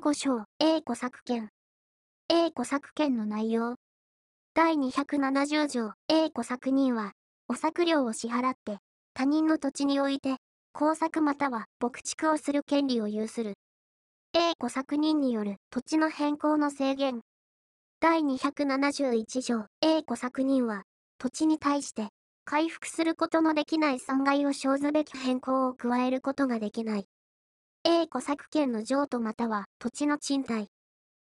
15章 A 古作権 A 古作権の内容第270条 A 古作人は、お作料を支払って、他人の土地において、工作または牧畜をする権利を有する。A 古作人による土地の変更の制限。第271条 A 古作人は、土地に対して、回復することのできない損害を生ずべき変更を加えることができない。A 古作権の譲渡または土地の賃貸。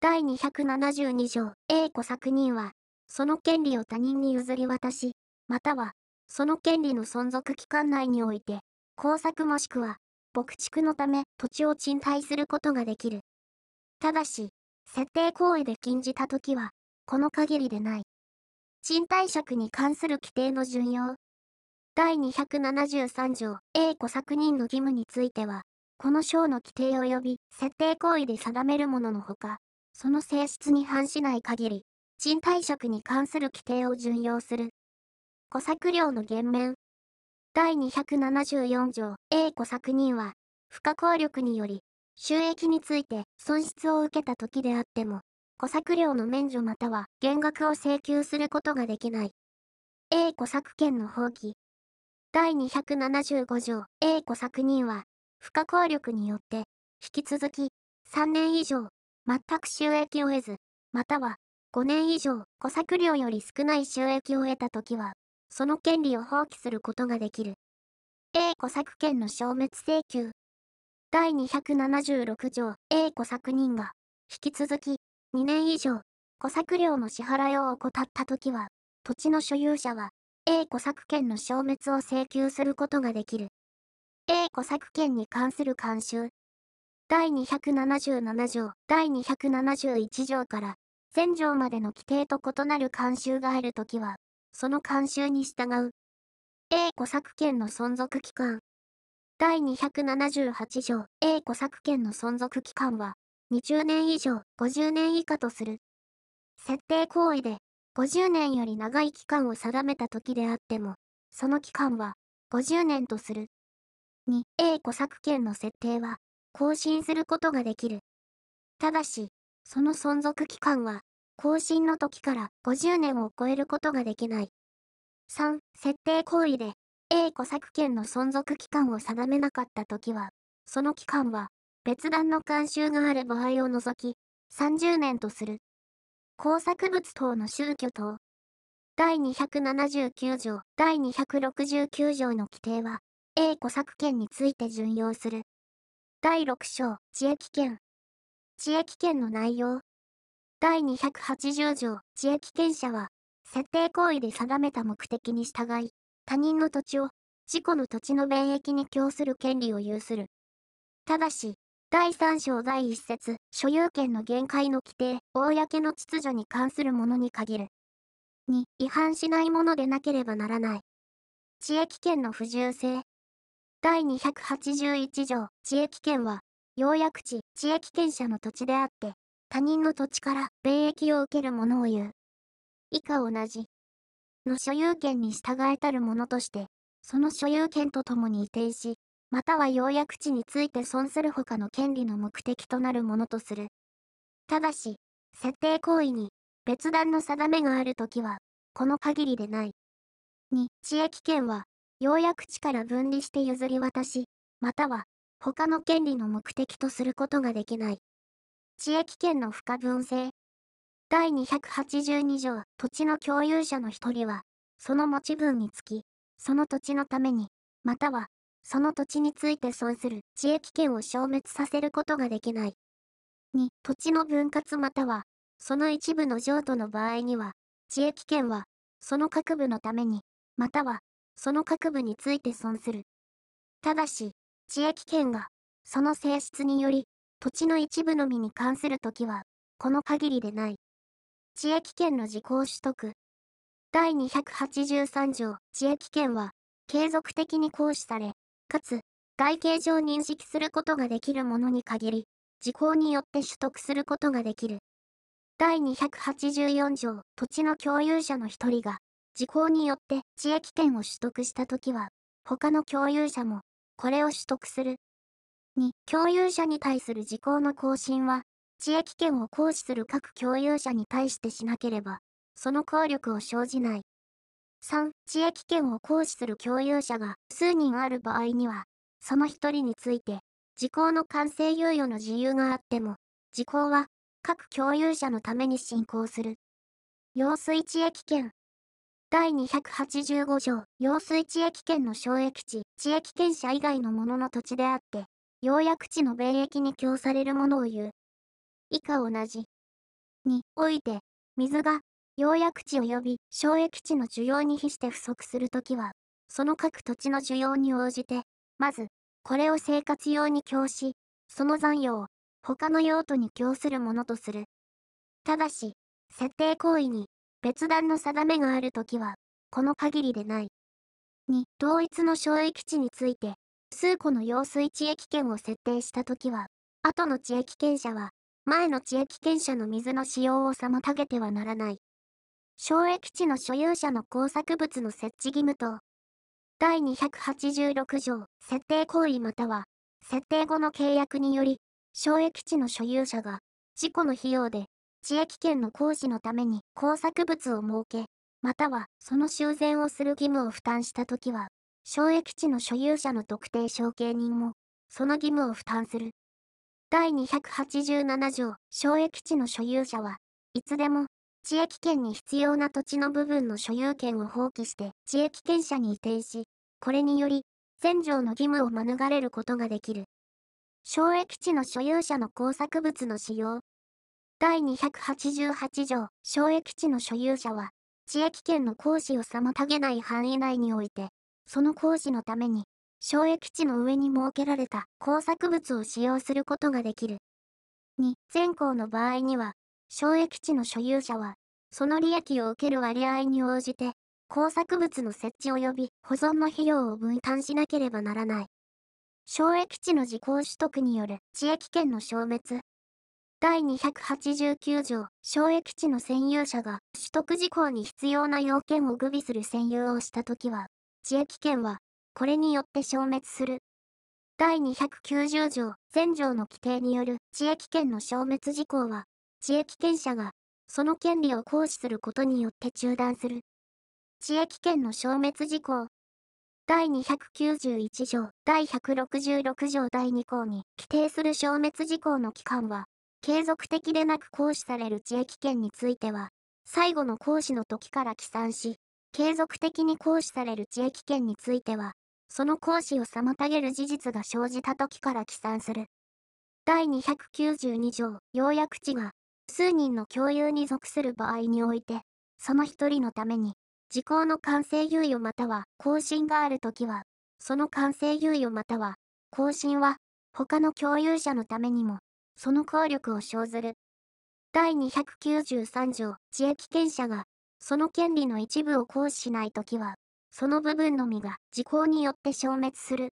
第272条 A 古作人は、その権利を他人に譲り渡し、または、その権利の存続期間内において、工作もしくは、牧畜のため土地を賃貸することができる。ただし、設定行為で禁じたときは、この限りでない。賃貸借に関する規定の順用。第273条 A 小作人の義務については、この章の規定及び設定行為で定めるもののほか、その性質に反しない限り、賃貸借に関する規定を準用する。小作料の減免。第274条 A 小作人は、不可抗力により、収益について損失を受けた時であっても、小作料の免除または減額を請求することができない。A 小作権の放棄。第275条 A 小作人は、不可抗力によって、引き続き、3年以上、全く収益を得ず、または、5年以上、小作料より少ない収益を得たときは、その権利を放棄することができる。A 小作権の消滅請求。第276条 A 小作人が、引き続き、2年以上、小作料の支払いを怠ったときは、土地の所有者は、A 小作権の消滅を請求することができる。A 小作権に関する慣習。第277条、第271条から前条までの規定と異なる慣習があるときは、その慣習に従う。A 古作権の存続期間。第278条 A 古作権の存続期間は、20年以上50年以下とする。設定行為で50年より長い期間を定めた時であっても、その期間は50年とする。2、A 古作権の設定は更新することができる。ただし、その存続期間は、更新の時から50年を超えることができない。3、設定行為で A 古作権の存続期間を定めなかった時は、その期間は別段の慣習がある場合を除き、30年とする。工作物等の宗教等。第279条、第269条の規定は、A 古作権について準用する。第6章、知益権。知益権の内容。第280条、知益権者は、設定行為で定めた目的に従い、他人の土地を、自己の土地の免疫に供する権利を有する。ただし、第3章第1節、所有権の限界の規定、公の秩序に関するものに限る。2、違反しないものでなければならない。知益権の不自由性。第281条、知益権は、要約地、地益権者の土地であって、他人の土地から便益を受けるものを言う。以下同じ。の所有権に従えたるものとして、その所有権とともに移転し、または要約地について損する他の権利の目的となるものとする。ただし、設定行為に別段の定めがあるときは、この限りでない。2、地益権は、要約地から分離して譲り渡し、または他の権利の目的とすることができない。地域権の不可分性。第282条、土地の共有者の一人は、その持ち分につき、その土地のために、または、その土地について損する地域権を消滅させることができない。2、土地の分割または、その一部の譲渡の場合には、地域権は、その各部のために、または、その各部について損する。ただし、地域権が、その性質により、土地の一部のみに関するときは、この限りでない。地域権の時効取得。第283条、地域権は、継続的に行使され、かつ、外形上認識することができるものに限り、時効によって取得することができる。第284条、土地の共有者の一人が、時効によって地域権を取得したときは、他の共有者もこれを取得する。2、共有者に対する時効の更新は、知益権を行使する各共有者に対してしなければ、その効力を生じない。3、知益権を行使する共有者が数人ある場合には、その一人について、時効の完成猶予の自由があっても、時効は各共有者のために進行する。用水知益権。第285条、用水知益権の省益地、知益権者以外のものの土地であって、要約地の便益に供されるものを言う。以下同じ。において、水が、要約地及び省益地の需要に比して不足するときは、その各土地の需要に応じて、まず、これを生活用に供し、その残余を、他の用途に供するものとする。ただし、設定行為に、別段の定めがあるときは、この限りでない。2、同一の省益地について、数個の用水地域権を設定したときは、後の地域権者は、前の地域権者の水の使用を妨げてはならない。省益地の所有者の工作物の設置義務と、第286条、設定行為または、設定後の契約により、省益地の所有者が、事故の費用で、地域権の行使のために工作物を設け、またはその修繕をする義務を負担したときは、省益地の所有者の特定承継人も、その義務を負担する。第287条、省益地の所有者は、いつでも、地域権に必要な土地の部分の所有権を放棄して、地域権者に移転し、これにより、前条の義務を免れることができる。省益地の所有者の工作物の使用。第288条、省益地の所有者は、地域権の行使を妨げない範囲内において、その工事のために、省益地の上に設けられた工作物を使用することができる。2、全校の場合には、省益地の所有者は、その利益を受ける割合に応じて、工作物の設置及び保存の費用を分担しなければならない。省益地の時効取得による地域権の消滅。第289条、省益地の占有者が取得時効に必要な要件を具備する占有をしたときは、地域権は、これによって消滅する。第290条、前条の規定による地域権の消滅事項は、地域権者が、その権利を行使することによって中断する。地域権の消滅事項。第291条、第166条第2項に規定する消滅事項の期間は、継続的でなく行使される地域権については、最後の行使の時から起算し、継続的に行使される地域権については、その行使を妨げる事実が生じた時から起算する。第292条、要約地が、数人の共有に属する場合において、その一人のために、時効の完成猶予または更新があるときは、その完成猶予または更新は、他の共有者のためにも、その効力を生ずる。第293条、地域権者が、その権利の一部を行使しないときは、その部分のみが時効によって消滅する。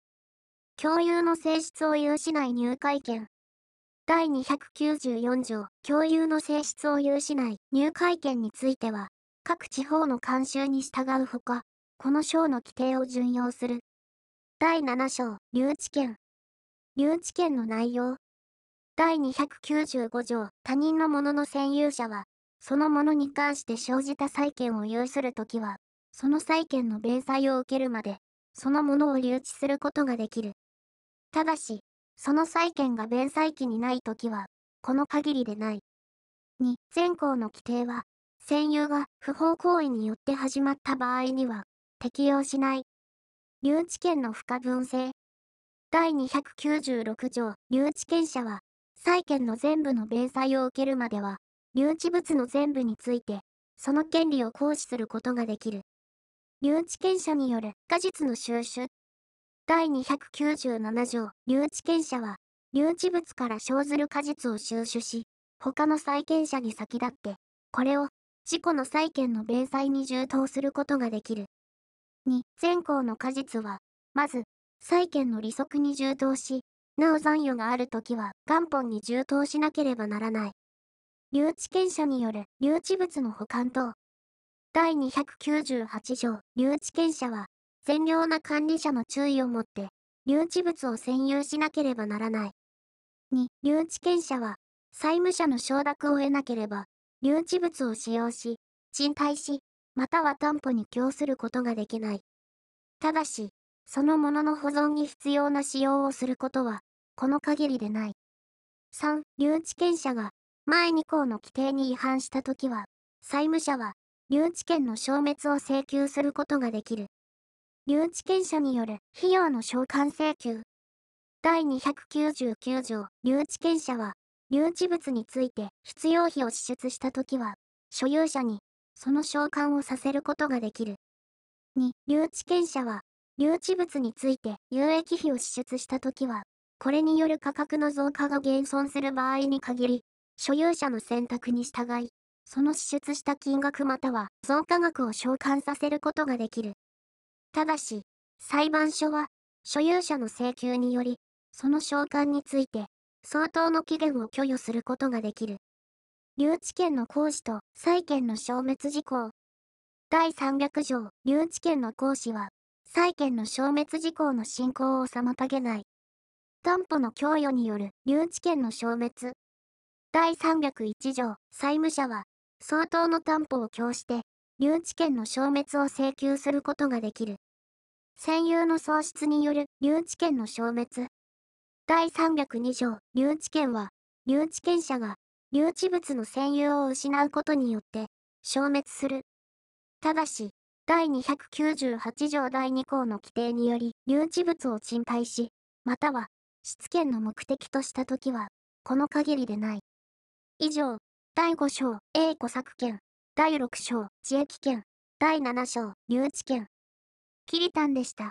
共有の性質を有しない入会権。第294条、共有の性質を有しない入会権については、各地方の慣習に従うほか、この章の規定を準用する。第7章、留置権。留置権の内容。第295条、他人のものの占有者は、そのものに関して生じた債権を有するときは、その債権の弁済を受けるまで、そのものを留置することができる。ただし、その債権が弁済期にないときは、この限りでない。2、前項の規定は、占有が不法行為によって始まった場合には、適用しない。留置権の不可分性。第296条、留置権者は、債権の全部の弁済を受けるまでは、留置物の全部について、その権利を行使することができる。留置権者による果実の収取。第297条、留置権者は、留置物から生ずる果実を収取し、他の債権者に先立って、これを、自己の債権の弁済に充当することができる。2、前項の果実は、まず、債権の利息に充当し、なお残余があるときは元本に充当しなければならない。留置権者による留置物の保管等。第298条、留置権者は、善良な管理者の注意をもって、留置物を占有しなければならない。2、留置権者は、債務者の承諾を得なければ、留置物を使用し、賃貸し、または担保に供することができない。ただし、そのものの保存に必要な使用をすることは、この限りでない。3、留置権者が、前2項の規定に違反したときは、債務者は、留置権の消滅を請求することができる。留置権者による費用の償還請求。第299条、留置権者は、留置物について必要費を支出したときは、所有者に、その償還をさせることができる。2、留置権者は、留置物について有益費を支出したときは、これによる価格の増加が減損する場合に限り、所有者の選択に従い、その支出した金額または増加額を償還させることができる。ただし、裁判所は、所有者の請求により、その償還について、相当の期限を許与することができる。留置権の行使と債権の消滅事項。第300条、留置権の行使は、債権の消滅事項の進行を妨げない。担保の供与による留置権の消滅。第301条、債務者は、相当の担保を供して、留置権の消滅を請求することができる。占有の喪失による留置権の消滅。第302条、留置権は、留置権者が、留置物の占有を失うことによって、消滅する。ただし、第298条第2項の規定により、留置物を賃貸し、または、質権の目的としたときは、この限りでない。以上、第5章、A 古作権、第6章、自益権、第7章、留置権。キリタンでした。